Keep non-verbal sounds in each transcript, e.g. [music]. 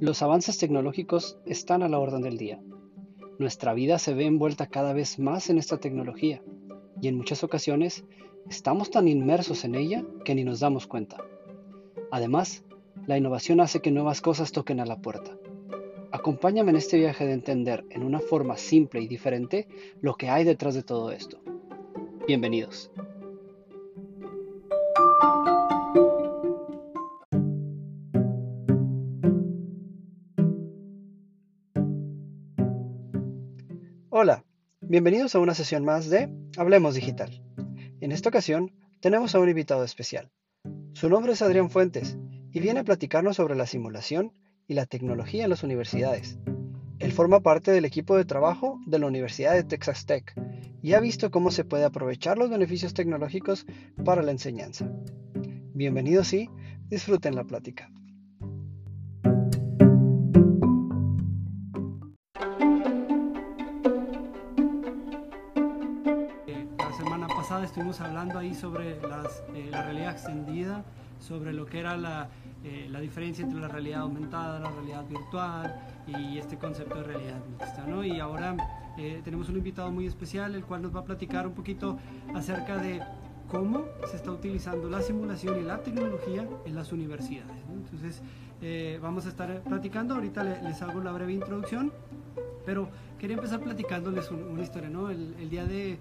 Los avances tecnológicos están a la orden del día. Nuestra vida se ve envuelta cada vez más en esta tecnología y en muchas ocasiones estamos tan inmersos en ella que ni nos damos cuenta. Además, la innovación hace que nuevas cosas toquen a la puerta. Acompáñame en este viaje de entender en una forma simple y diferente lo que hay detrás de todo esto. Bienvenidos. Bienvenidos a una sesión más de Hablemos Digital. En esta ocasión tenemos a un invitado especial. Su nombre es Adrián Fuentes y viene a platicarnos sobre la simulación y la tecnología en las universidades. Él forma parte del equipo de trabajo de la Universidad de Texas Tech y ha visto cómo se puede aprovechar los beneficios tecnológicos para la enseñanza. Bienvenidos y disfruten la plática. Estuvimos hablando ahí sobre eh, la realidad extendida, sobre lo que era la, eh, la, diferencia entre la realidad aumentada, la realidad virtual y este concepto de realidad mixta. ¿no? Y ahora eh, tenemos un invitado muy especial, el cual nos va a platicar un poquito acerca de cómo se está utilizando la simulación y la tecnología en las universidades. Entonces, vamos a estar platicando, ahorita les, hago la breve introducción, pero quería empezar platicándoles una historia, ¿no? El, el día de,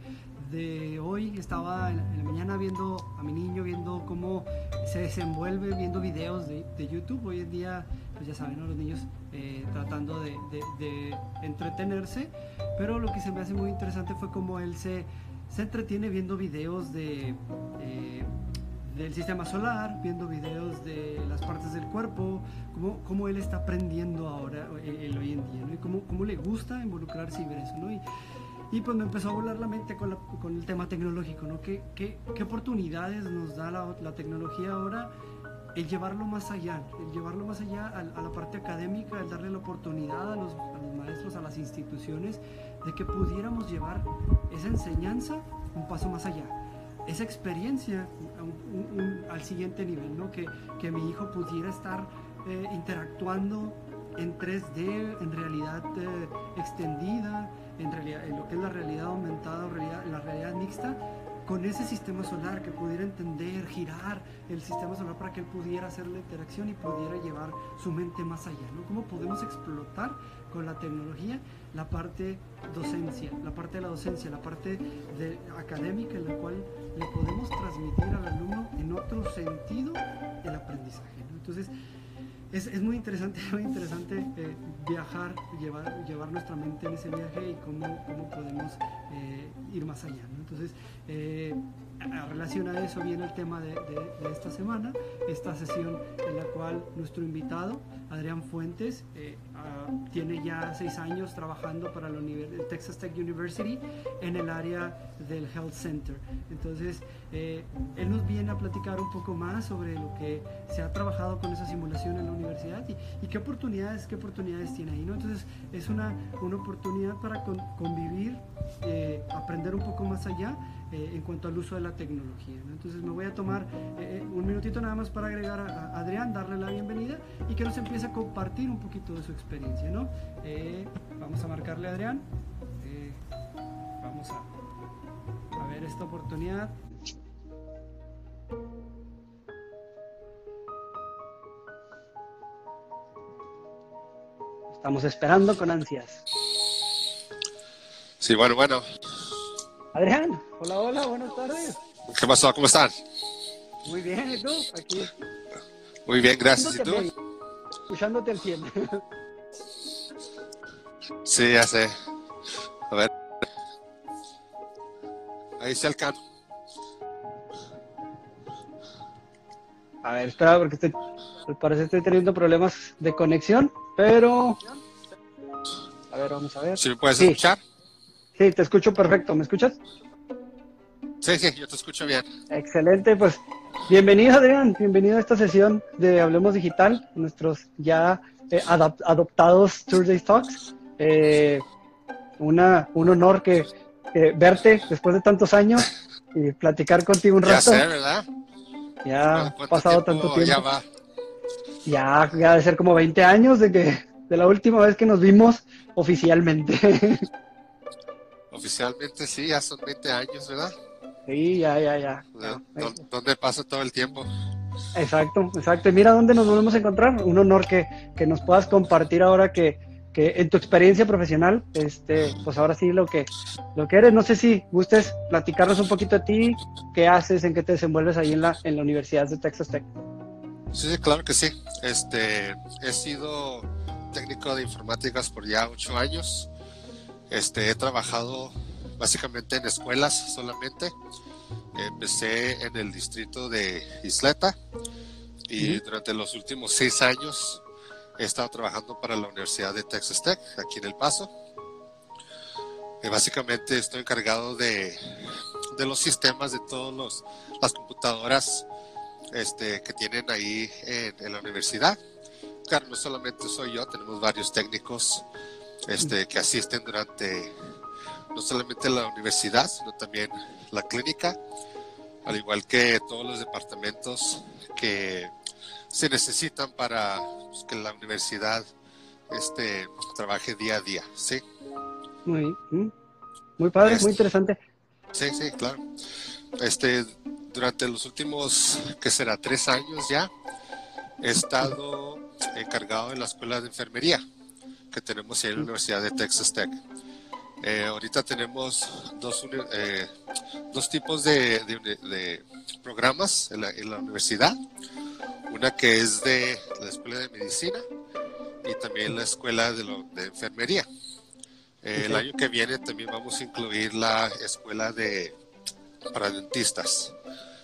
de hoy estaba en la mañana viendo a mi niño, viendo cómo se desenvuelve, viendo videos de, YouTube. Hoy en día, pues ya saben, los niños eh, tratando de, entretenerse. Pero lo que se me hace muy interesante fue cómo él se, se entretiene viendo videos de, eh, del sistema solar, viendo videos de las partes del cuerpo, cómo, cómo él está aprendiendo ahora, eh, el, hoy en día, y cómo, cómo, le gusta involucrarse y ver eso. ¿no? Y, y pues me empezó a volar la mente con, con el tema tecnológico, ¿no? ¿Qué, qué, qué oportunidades nos da la, la, tecnología ahora? El llevarlo más allá, el llevarlo más allá a, a, la parte académica, el darle la oportunidad a los, a los maestros, a las instituciones, de que pudiéramos llevar esa enseñanza un paso más allá esa experiencia al siguiente nivel, ¿no? que, que, mi hijo pudiera estar eh, interactuando en 3D, en realidad eh, extendida, en, lo que es la realidad aumentada o realidad, la realidad mixta, con ese sistema solar que pudiera entender, girar el sistema solar para que él pudiera hacer la interacción y pudiera llevar su mente más allá, ¿no? ¿Cómo podemos explotar con la tecnología la parte docencia, la parte de la docencia, la parte de, académica en la cual le podemos transmitir al alumno en otro sentido el aprendizaje. Entonces, es, es, muy interesante, [laughs] muy interesante eh, viajar, llevar, llevar nuestra mente en ese viaje y cómo, cómo podemos eh, ir más allá. Entonces, eh, a relación a eso viene el tema de, esta semana, esta sesión en la cual nuestro invitado, Adrián Fuentes, tiene ya seis años trabajando para la Texas Tech University en el área del Health Center. Entonces, eh, él nos viene a platicar un poco más sobre lo que se ha trabajado con esa simulación en la universidad y, qué oportunidades, qué oportunidades tiene ahí. ¿no? Entonces, es una, una oportunidad para convivir, eh, aprender un poco más allá eh, en cuanto al uso de la tecnología. Entonces me voy a tomar eh, eh, un minutito nada más para agregar a, Adrián, darle la bienvenida y que nos empiece a compartir un poquito de su experiencia. ¿no? vamos a marcarle a Adrián. vamos a, a ver esta oportunidad. Estamos esperando con ansias. Sí, bueno, bueno. Adrián, hola, hola, buenas tardes. ¿Qué pasó? ¿Cómo están? Muy bien, ¿y tú? Aquí. Muy bien, gracias. ¿Y tú? Escuchándote el 100. Sí, ya sé. A ver. Ahí está el canto. A ver, espera, porque estoy, parece que estoy teniendo problemas de conexión, pero... A ver, vamos a ver. ¿Sí me puedes escuchar? Sí, te escucho perfecto. ¿Me escuchas? Sí, sí, yo te escucho bien. Excelente, pues bienvenido Adrián, bienvenido a esta sesión de Hablemos Digital, nuestros ya eh, adoptados Thursday Talks. Eh, una, un honor que verte después de tantos años y platicar contigo un rato. Ya sé, ¿verdad? Ya ha pasado tanto tiempo. Ya va. Ya, ya de ser como 20 años de que de la última vez que nos vimos oficialmente. [laughs] Oficialmente sí, ya son 20 años, ¿verdad? Sí, ya, ya, ya. ¿Dónde pasa todo el tiempo? Exacto, exacto. Y mira dónde nos volvemos a encontrar. Un honor que, que nos puedas compartir ahora que, que, en tu experiencia profesional, este, pues ahora sí lo que, lo que eres. No sé si gustes platicarnos un poquito de ti, qué haces, en qué te desenvuelves ahí en la, en la Universidad de Texas Tech. Sí, claro que sí. Este, he sido técnico de informáticas por ya ocho años. Este, he trabajado básicamente en escuelas solamente. Empecé en el distrito de Isleta y durante los últimos seis años he estado trabajando para la Universidad de Texas Tech, aquí en El Paso. Y básicamente estoy encargado de, de los sistemas de todas las computadoras este, que tienen ahí en, en la universidad. Claro, no solamente soy yo, tenemos varios técnicos este, que asisten durante no solamente la universidad, sino también la clínica, al igual que todos los departamentos que se necesitan para pues, que la universidad este, trabaje día a día, ¿sí? Muy, muy padre, muy este, interesante. Sí, sí, claro. Este, durante los últimos, que será? Tres años ya, he estado encargado en la escuela de enfermería que tenemos en la Universidad de Texas Tech. Eh, ahorita tenemos dos, eh, dos tipos de, de, programas en la, en la, universidad. Una que es de la Escuela de Medicina y también la Escuela de, de Enfermería. Eh, el año que viene también vamos a incluir la Escuela de para dentistas.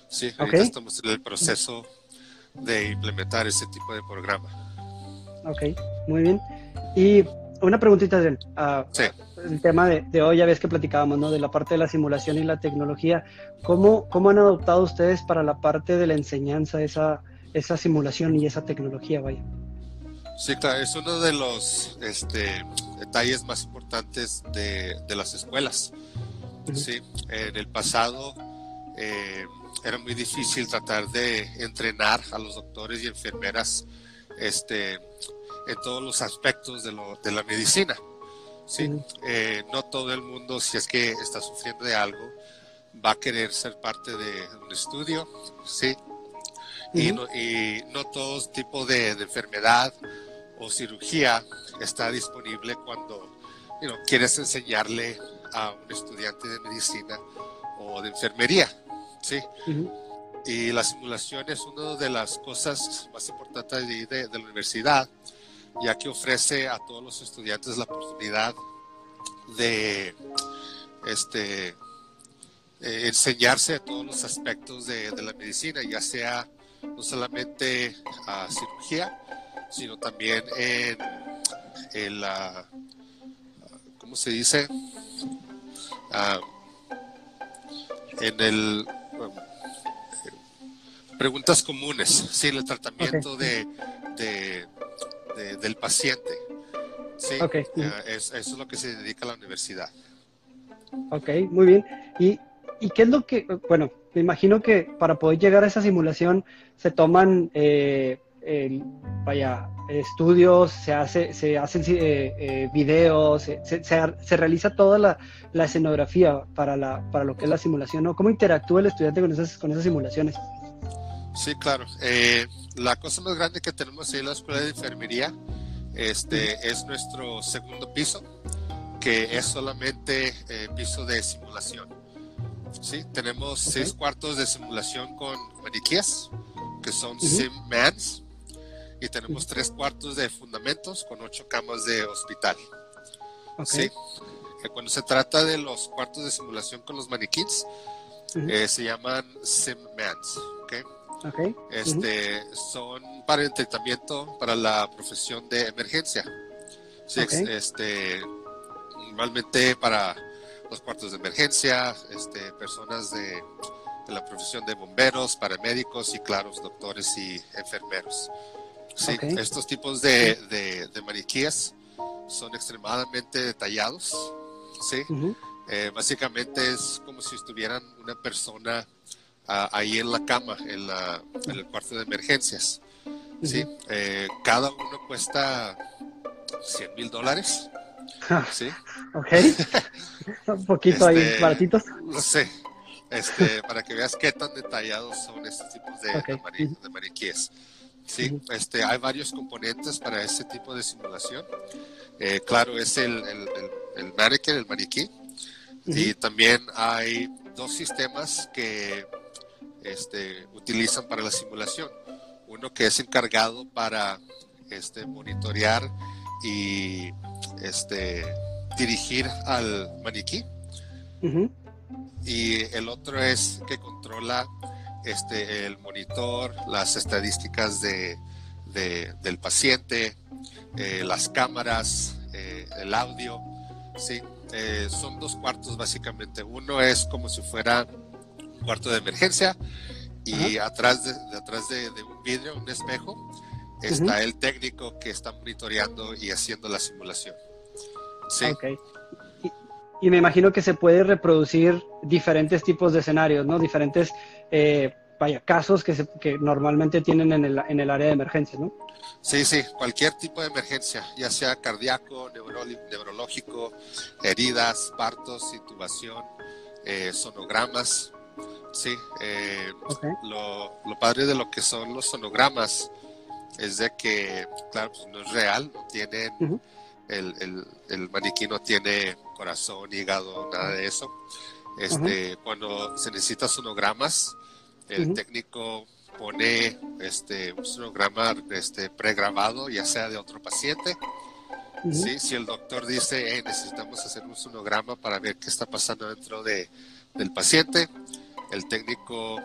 Sí, ahorita estamos en el proceso de implementar ese tipo de programa. Ok, muy bien. Y una preguntita, Adrián. Uh, sí. El tema de, hoy, ya ves que platicábamos, ¿no? De la parte de la simulación y la tecnología. ¿Cómo, cómo han adoptado ustedes para la parte de la enseñanza esa, esa simulación y esa tecnología, vaya? Sí, claro, es uno de los este, detalles más importantes de, de las escuelas. Sí, en el pasado eh, era muy difícil tratar de entrenar a los doctores y enfermeras este, en todos los aspectos de, lo, de la medicina. ¿Sí? Eh, no todo el mundo, si es que está sufriendo de algo, va a querer ser parte de un estudio, ¿sí? y, no, y, no, todo tipo de, enfermedad o cirugía está disponible cuando quieres enseñarle a un estudiante de medicina o de enfermería, ¿sí? Y la simulación es una de las cosas más importantes de, de, de la universidad, ya que ofrece a todos los estudiantes la oportunidad de este, eh, enseñarse todos los aspectos de, la medicina, ya sea no solamente a cirugía, sino también en, la, ¿cómo se dice? Ah, en el preguntas comunes, sí, el tratamiento de, del paciente. Sí, eso es lo que se dedica a la universidad. Ok, muy bien. ¿Y, ¿Y qué es lo que, bueno, me imagino que para poder llegar a esa simulación se toman, eh, vaya, estudios, se, hace, se hacen eh, eh, videos, se, se, realiza toda la, la, escenografía para, la, para lo que es la simulación, ¿no? ¿Cómo interactúa el estudiante con esas, con esas simulaciones? Sí, claro. Eh, la cosa más grande que tenemos ahí en la escuela de enfermería este, es nuestro segundo piso, que es solamente eh, piso de simulación. ¿Sí? Tenemos seis cuartos de simulación con maniquíes, que son sim mans, y tenemos tres cuartos de fundamentos con ocho camas de hospital. ¿Sí? Eh, cuando se trata de los cuartos de simulación con los maniquíes, se llaman sim mans. ¿okay? Este, Son para el tratamiento para la profesión de emergencia. este, normalmente para los cuartos de emergencia, este, personas de, la profesión de bomberos, paramédicos y, claro, doctores y enfermeros. Sí, estos tipos de, de, maniquíes son extremadamente detallados. ¿sí? Eh, básicamente es como si estuvieran una persona ahí en la cama, en, la, en, el cuarto de emergencias. Sí, eh, cada uno cuesta 100 mil dólares. Sí. ok. [laughs] Un poquito ahí este, baratitos. No sé. Este, para que veas qué tan detallados son estos tipos de, de, maniquíes. Sí, este, hay varios componentes para este tipo de simulación. Eh, claro, es el, el, el, el el maniquí. Y también hay dos sistemas que este, utilizan para la simulación. Uno que es encargado para este, monitorear y este, dirigir al maniquí. Y el otro es que controla este, el monitor, las estadísticas de, del paciente, eh, las cámaras, eh, el audio. ¿sí? Eh, son dos cuartos básicamente. Uno es como si fuera cuarto de emergencia y atrás, de, atrás de, un vidrio, un espejo, está el técnico que está monitoreando y haciendo la simulación. Sí. Y, me imagino que se puede reproducir diferentes tipos de escenarios, ¿no? Diferentes eh, vaya, casos que, se, que normalmente tienen en el, en el área de emergencia, ¿no? Sí, sí, cualquier tipo de emergencia, ya sea cardíaco, neurológico, heridas, partos, intubación, eh, sonogramas. Sí, eh, lo, lo, padre de lo que son los sonogramas es de que, claro, pues no es real, no tienen el, el, maniquí no tiene corazón, hígado, nada de eso. Este, Cuando se necesita sonogramas, el técnico pone este, un sonograma este, pregrabado, ya sea de otro paciente. Si el doctor dice, necesitamos hacer un sonograma para ver qué está pasando dentro de, del paciente, el técnico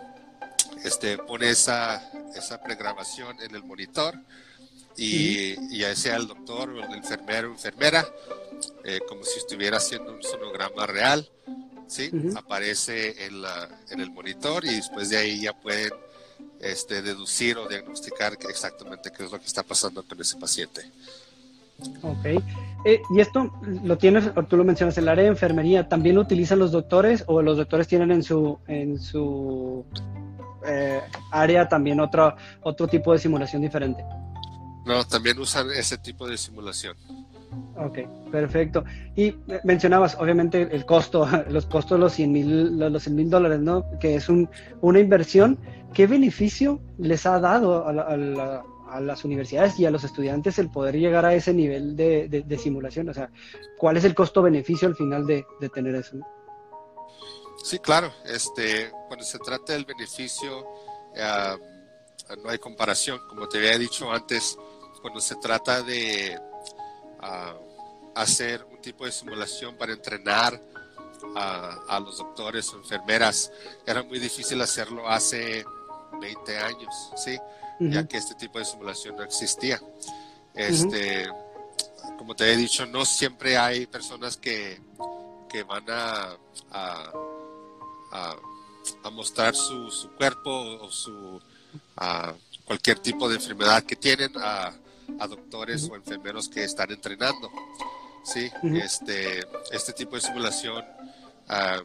este, pone esa, esa pregrabación en el monitor y, ya sea el doctor o el enfermero o enfermera, eh, como si estuviera haciendo un sonograma real, ¿sí? Aparece en, la, en el monitor y después de ahí ya pueden este, deducir o diagnosticar exactamente qué es lo que está pasando con ese paciente. Ok. Eh, y esto lo tienes, tú lo mencionas, el área de enfermería, ¿también lo utilizan los doctores o los doctores tienen en su, en su eh, área también otro, otro tipo de simulación diferente? No, también usan ese tipo de simulación. Ok, perfecto. Y mencionabas, obviamente, el costo, [laughs] los costos de los 100 mil los mil dólares, ¿no? Que es un, una inversión. ¿Qué beneficio les ha dado a, las universidades y a los estudiantes el poder llegar a ese nivel de, simulación? O sea, ¿cuál es el costo-beneficio al final de, tener eso? Sí, claro. Este, cuando se trata del beneficio, eh, no hay comparación. Como te había dicho antes, cuando se trata de ah, hacer un tipo de simulación para entrenar a, los doctores o enfermeras, era muy difícil hacerlo hace 20 años, ¿sí? Ya que este tipo de simulación no existía. Este, Como te he dicho, no siempre hay personas que, que van a, a, a, mostrar su, su, cuerpo o su, cualquier tipo de enfermedad que tienen a, a doctores o enfermeros que están entrenando. Sí, este, este tipo de simulación ah,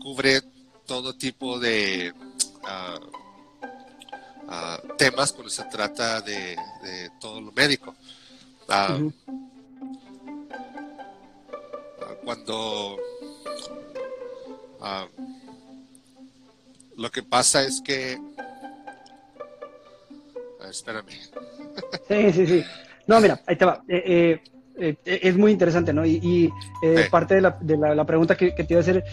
cubre todo tipo de ah, ah, temas cuando se trata de, todo lo médico. Cuando lo que pasa es que espérame. [laughs] Sí, sí, sí. No, mira, ahí te va. Eh, eh, eh, es muy interesante, ¿no? Y, parte de, la, de la, pregunta que, te iba a hacer,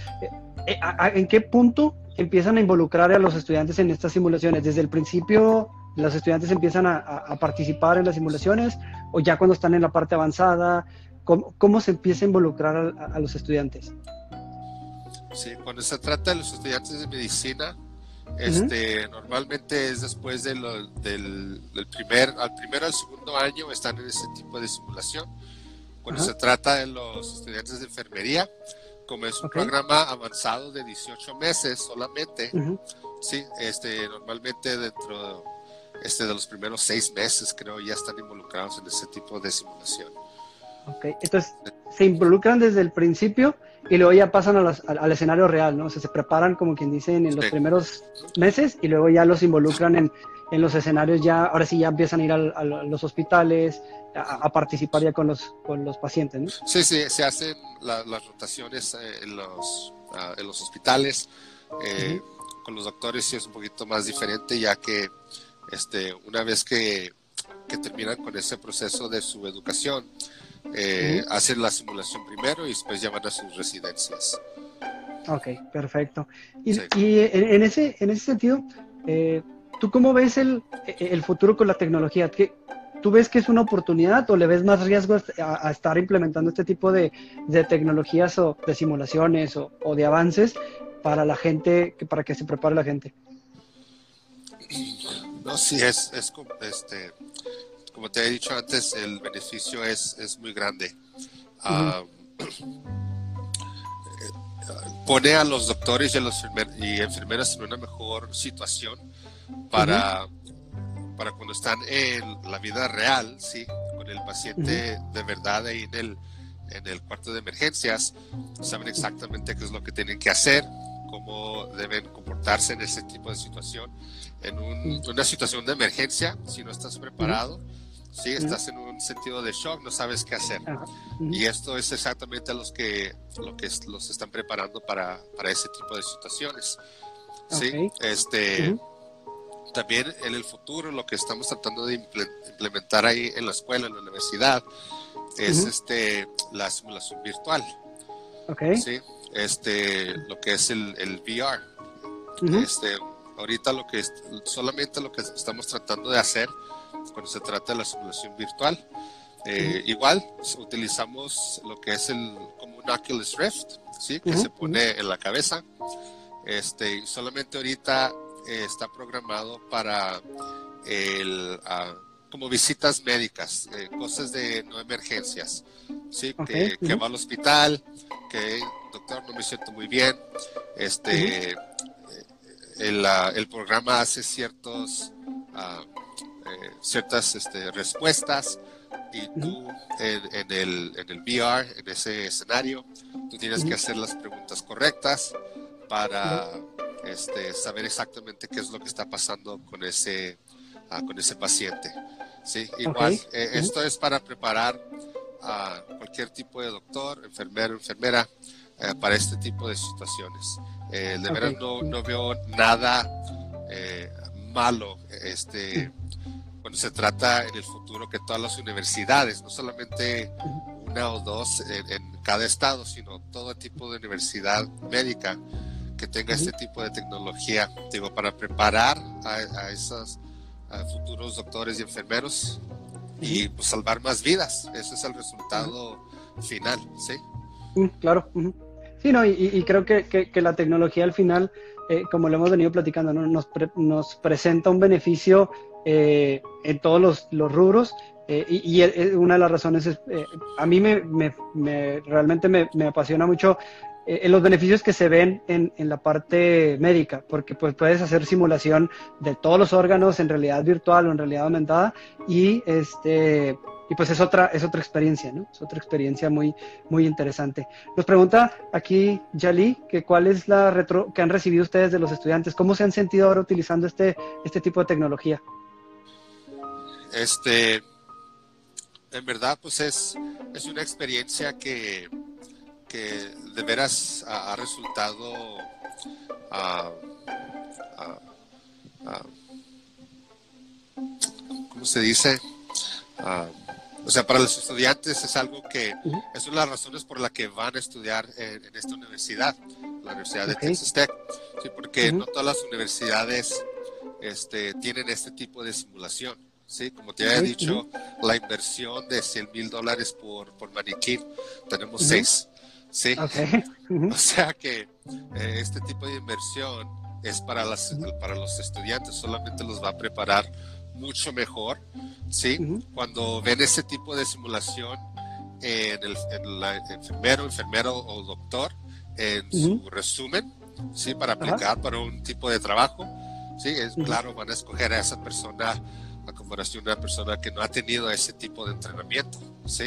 ¿en qué punto empiezan a involucrar a los estudiantes en estas simulaciones? ¿Desde el principio los estudiantes empiezan a, participar en las simulaciones o ya cuando están en la parte avanzada? ¿Cómo, se empieza a involucrar a, a los estudiantes? Sí, cuando se trata de los estudiantes de medicina, este, Normalmente es después de del, primer, al primero al segundo año están en ese tipo de simulación. Cuando se trata de los estudiantes de enfermería, como es un programa avanzado de 18 meses solamente, sí, este, normalmente dentro este, de los primeros seis meses creo ya están involucrados en ese tipo de simulación. Ok, entonces se involucran desde el principio y luego ya pasan al, escenario real, ¿no? O sea, se preparan, como quien dice, en, los primeros meses y luego ya los involucran en, en, los escenarios, ya, ahora sí ya empiezan a ir a los hospitales, a, participar ya con los, con los pacientes, ¿no? Sí, sí, se hacen las rotaciones eh, en, los, ah, en los hospitales. Eh, con los doctores sí es un poquito más diferente, ya que este, una vez que, que terminan con ese proceso de su educación, eh, hacen la simulación primero y después ya van a sus residencias. Ok, perfecto. Y, y en, ese, en ese sentido, eh, ¿tú cómo ves el, el, futuro con la tecnología? ¿Qué, ¿Tú ves que es una oportunidad o le ves más riesgo a, estar implementando este tipo de, de tecnologías o de simulaciones o, o, de avances para la gente, para que se prepare la gente? No, sí, es, es este, como te he dicho antes, el beneficio es, es muy grande. Ah, pone a los doctores y a los y enfermeras en una mejor situación para, para cuando están en la vida real, ¿sí? con el paciente de verdad ahí en el, en el cuarto de emergencias, saben exactamente qué es lo que tienen que hacer, cómo deben comportarse en ese tipo de situación. En una situación de emergencia, si no estás preparado, Sí, estás en un sentido de shock, no sabes qué hacer. Y esto es exactamente los que, lo que los están preparando para, para ese tipo de situaciones. Sí, este, también en el futuro lo que estamos tratando de implementar ahí en la escuela, en la universidad, es este, la simulación virtual. Okay. Sí, este, lo que es el, el VR. Este, ahorita lo que solamente lo que estamos tratando de hacer cuando se trata de la simulación virtual. Eh, igual utilizamos lo que es el como un Oculus Rift, ¿sí? que se pone en la cabeza. Este, solamente ahorita eh, está programado para el, ah, como visitas médicas, eh, cosas de no emergencias, ¿sí? que, que, va al hospital, que doctor no me siento muy bien, este, el, ah, el, programa hace ciertos uh, eh, ciertas este, respuestas y tú en, el, en el VR, en ese escenario, tú tienes que hacer las preguntas correctas para este, saber exactamente qué es lo que está pasando con ese, ah, con ese paciente. ¿sí? Igual, eh, esto es para preparar a cualquier tipo de doctor, enfermero, enfermera eh, para este tipo de situaciones. de verdad no, no, veo nada malo este, cuando se trata en el futuro que todas las universidades, no solamente una o dos en, cada estado, sino todo tipo de universidad médica que tenga este tipo de tecnología, digo, para preparar a, esos futuros doctores y enfermeros y pues, salvar más vidas. Ese es el resultado final, ¿sí? Claro. Sí, no, y, creo que, que, la tecnología al final, eh, como lo hemos venido platicando, nos, nos presenta un beneficio eh, en todos los, los rubros. Eh, y, una de las razones es, eh, a mí me, me, realmente me, me, apasiona mucho en los beneficios que se ven en, en, la parte médica, porque pues puedes hacer simulación de todos los órganos en realidad virtual o en realidad aumentada y este y pues es otra es otra experiencia, ¿no? Es otra experiencia muy muy interesante. Nos pregunta aquí Yali que cuál es la retro que han recibido ustedes de los estudiantes, cómo se han sentido ahora utilizando este este tipo de tecnología. Este, en verdad, pues es, es una experiencia que, que de veras ha, resultado ¿cómo se dice? o sea, para los estudiantes es algo que es una de las razones por la que van a estudiar en, esta universidad, la Universidad de Texas Tech, ¿sí? porque no todas las universidades este, tienen este tipo de simulación. Sí, como te había dicho, la inversión de 100 mil dólares por, por maniquí, tenemos seis. Sí. [laughs] O sea que eh, este tipo de inversión es para, las, para los estudiantes, solamente los va a preparar mucho mejor. Sí. Cuando ven ese tipo de simulación en el, enfermero, enfermero o doctor, en su resumen, sí, para aplicar para un tipo de trabajo, sí, es claro, van a escoger a esa persona a comparación de una persona que no ha tenido ese tipo de entrenamiento, ¿sí?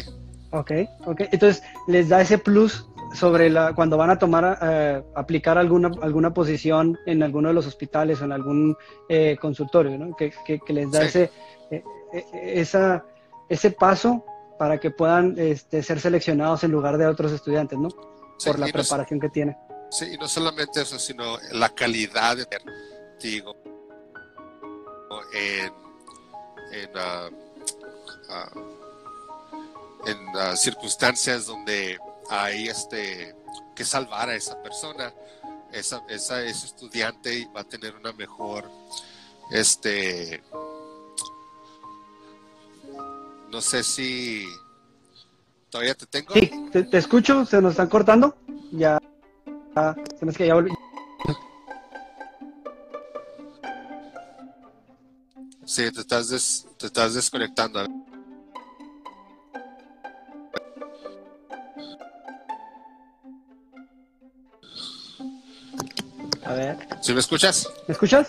Ok, ok. Entonces, les da ese plus sobre la, cuando van a tomar, eh, aplicar alguna, alguna posición en alguno de los hospitales o en algún eh, consultorio, ¿no? que, que, les da ese, eh, esa, ese paso para que puedan este, ser seleccionados en lugar de otros estudiantes, ¿no? Por la preparación que tiene. Sí, y no solamente eso, sino la calidad de digo, en, en, circunstancias donde hay este que salvar a esa persona, esa, esa, ese estudiante va a tener una mejor este no sé si todavía te tengo. Sí, te, escucho, se nos están cortando. Ya, se me que ya volví. Sí, te estás, te estás desconectando. A ver. ¿Sí me escuchas? ¿Me escuchas?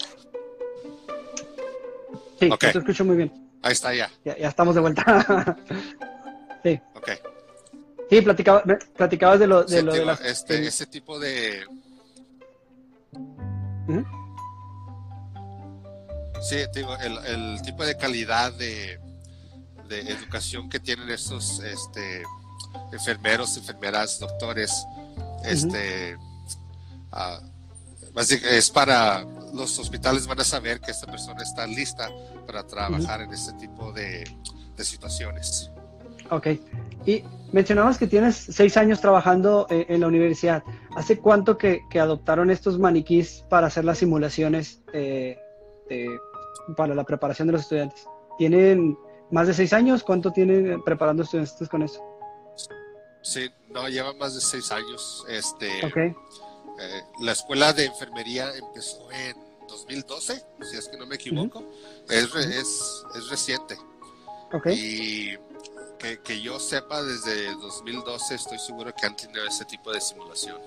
Sí, te escucho muy bien. Ahí está, ya. Ya, estamos de vuelta. [laughs] sí. Ok. Sí, platicaba, platicabas de lo de, lo de este, ese tipo de... Sí, digo, el, el, tipo de calidad de, de educación que tienen estos este, enfermeros, enfermeras, doctores, este, uh, es para los hospitales van a saber que esta persona está lista para trabajar en este tipo de, situaciones. Ok. Y mencionabas que tienes seis años trabajando eh, en la universidad. ¿Hace cuánto que, adoptaron estos maniquís para hacer las simulaciones eh, para la preparación de los estudiantes? ¿Tienen más de seis años? ¿Cuánto tienen preparando estudiantes con eso? Sí, no, llevan más de seis años. Este, okay. Eh, la escuela de enfermería empezó en 2012, si es que no me equivoco. es, es, reciente. Y que, yo sepa, desde 2012 estoy seguro que han tenido ese tipo de simulación.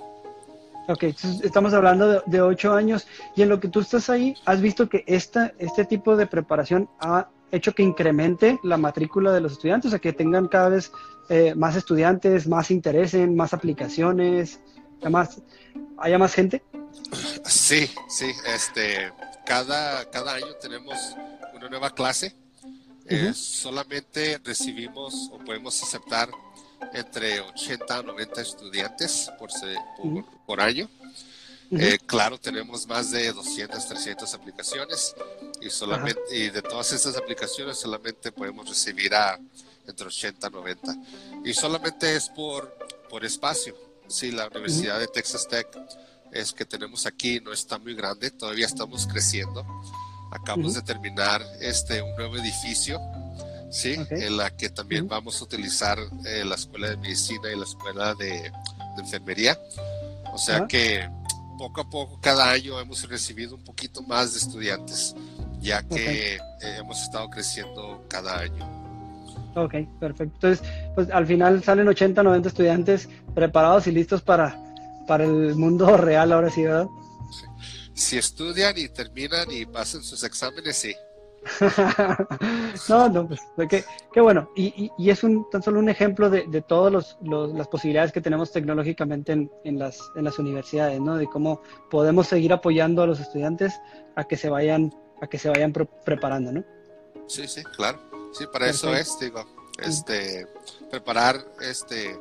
Ok, estamos hablando de, ocho años y en lo que tú estás ahí, ¿has visto que esta, este tipo de preparación ha hecho que incremente la matrícula de los estudiantes, o sea, que tengan cada vez eh, más estudiantes, más interés en más aplicaciones, además haya más gente? Sí, sí, este, cada, cada año tenemos una nueva clase. Eh, solamente recibimos o podemos aceptar entre 80 a 90 estudiantes por, por, año. Eh, claro, tenemos más de 200, 300 aplicaciones y, solamente, y de todas estas aplicaciones solamente podemos recibir a entre 80 a 90. Y solamente es por, por espacio. Sí, la Universidad de Texas Tech es que tenemos aquí no está muy grande, todavía estamos creciendo. Acabamos de terminar este un nuevo edificio, sí, en la que también vamos a utilizar eh, la escuela de medicina y la escuela de, enfermería. O sea que poco a poco cada año hemos recibido un poquito más de estudiantes, ya que eh, hemos estado creciendo cada año. Ok, perfecto. Entonces, pues al final salen 80, 90 estudiantes preparados y listos para, para el mundo [laughs] real ahora sí, ¿verdad? Si estudian y terminan y pasan sus exámenes, sí. [laughs] no, no, pues qué, qué bueno. Y, y, es un, tan solo un ejemplo de, de todas las posibilidades que tenemos tecnológicamente en, en, las, en las universidades, ¿no? De cómo podemos seguir apoyando a los estudiantes a que se vayan, a que se vayan preparando, ¿no? Sí, sí, claro. Sí, para eso es, digo, este, preparar este,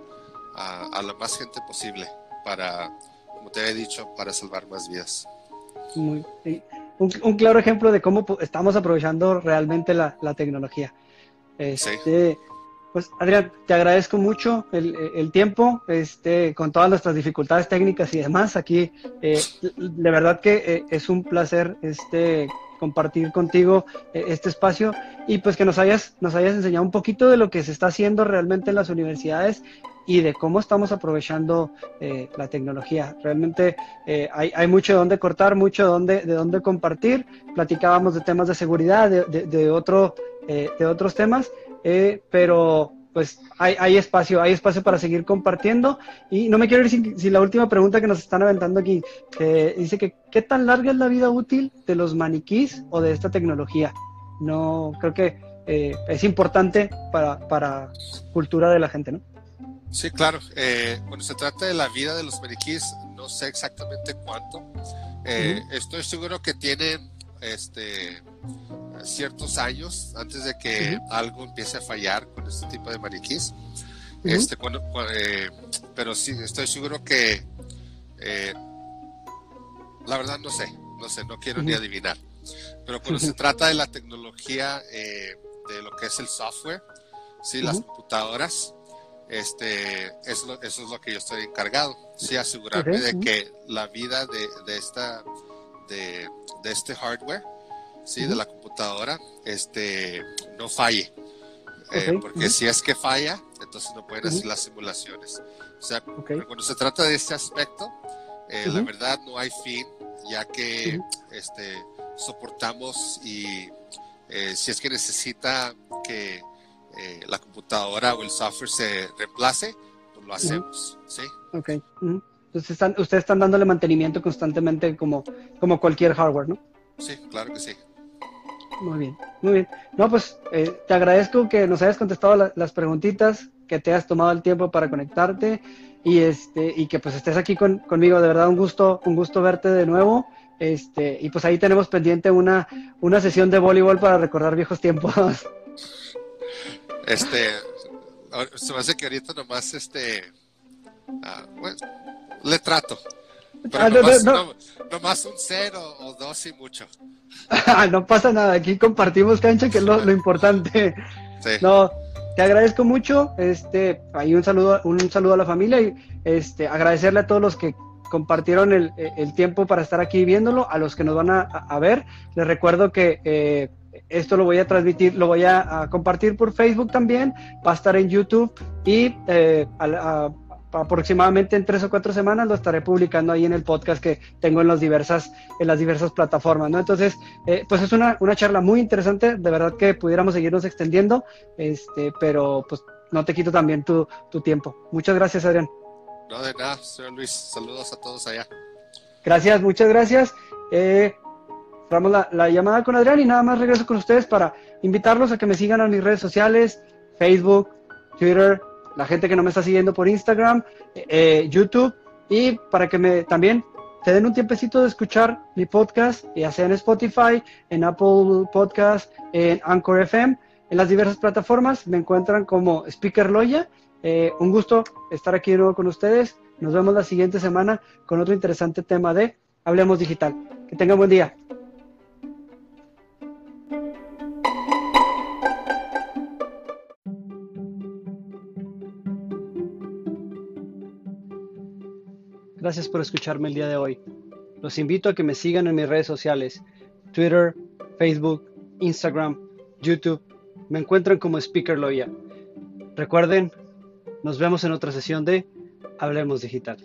a, la más gente posible para, como te he dicho, para salvar más vidas. Muy, un, claro ejemplo de cómo estamos aprovechando realmente la, tecnología. Este, Pues Adrián, te agradezco mucho el, tiempo, este, con todas nuestras dificultades técnicas y demás. Aquí, eh, de verdad que eh, es un placer este, compartir contigo eh, este espacio y pues que nos hayas, nos hayas enseñado un poquito de lo que se está haciendo realmente en las universidades y de cómo estamos aprovechando eh, la tecnología. Realmente eh, hay, hay, mucho de dónde cortar, mucho de dónde, de dónde compartir. Platicábamos de temas de seguridad, de, de, de otro, de otros temas, pero pues hay, espacio, hay espacio para seguir compartiendo. Y no me quiero ir sin, la última pregunta que nos están aventando aquí. dice que, ¿qué tan larga es la vida útil de los maniquís o de esta tecnología? No, creo que eh, es importante para, para cultura de la gente, ¿no? Sí, claro. Eh, cuando se trata de la vida de los maniquíes, no sé exactamente cuánto. Eh, estoy seguro que tienen este, ciertos años antes de que algo empiece a fallar con este tipo de maniquís. este, cuando, eh, pero sí, estoy seguro que la verdad no sé, no sé, no quiero ni adivinar. Pero cuando se trata de la tecnología, de lo que es el software, sí, las computadoras, este, eso, eso es lo que yo estoy encargado, sí, asegurarme de que la vida de, de esta, de, de, este hardware, sí, de la computadora, este, no falle. Eh, porque si es que falla, entonces no pueden hacer las simulaciones. O sea, cuando se trata de este aspecto, eh, la verdad no hay fin, ya que este, soportamos y eh, si es que necesita que eh, la computadora o el software se reemplace, pues lo hacemos, ¿sí? Ok. Entonces están, ustedes están dándole mantenimiento constantemente como, como cualquier hardware, ¿no? Sí, claro que sí. Muy bien, muy bien. No, pues eh, te agradezco que nos hayas contestado las preguntitas, que te hayas tomado el tiempo para conectarte y este y que pues estés aquí conmigo. De verdad, un gusto, un gusto verte de nuevo. Este, y pues ahí tenemos pendiente una, una sesión de voleibol para recordar viejos tiempos. [laughs] Este, se me hace que ahorita nomás, este, ah, le trato. Pero ah, nomás, un cero o dos y mucho. no pasa nada, aquí compartimos cancha, que es lo, importante. No, te agradezco mucho, este, ahí un saludo, un saludo a la familia y este, agradecerle a todos los que compartieron el, tiempo para estar aquí viéndolo, a los que nos van a, ver, les recuerdo que eh, esto lo voy a transmitir, lo voy a, compartir por Facebook también, va a estar en YouTube y eh, aproximadamente en tres o cuatro semanas lo estaré publicando ahí en el podcast que tengo en las diversas, en las diversas plataformas, ¿no? Entonces, eh, pues es una, una, charla muy interesante, de verdad que pudiéramos seguirnos extendiendo, este, pero pues no te quito también tu, tu tiempo. Muchas gracias, Adrián. No, de nada, señor Luis. Saludos a todos allá. Gracias, muchas gracias. Eh, la, la, llamada con Adrián y nada más regreso con ustedes para invitarlos a que me sigan en mis redes sociales, Facebook, Twitter, la gente que no me está siguiendo por Instagram, eh, eh, YouTube y para que me también se den un tiempecito de escuchar mi podcast, ya sea en Spotify, en Apple Podcast, en Anchor FM, en las diversas plataformas, me encuentran como Speaker Loya. Eh, un gusto estar aquí de nuevo con ustedes. Nos vemos la siguiente semana con otro interesante tema de Hablemos Digital. Que tengan buen día. Gracias por escucharme el día de hoy. Los invito a que me sigan en mis redes sociales, Twitter, Facebook, Instagram, YouTube. Me encuentran como Speaker Loya. Recuerden, nos vemos en otra sesión de Hablemos Digital.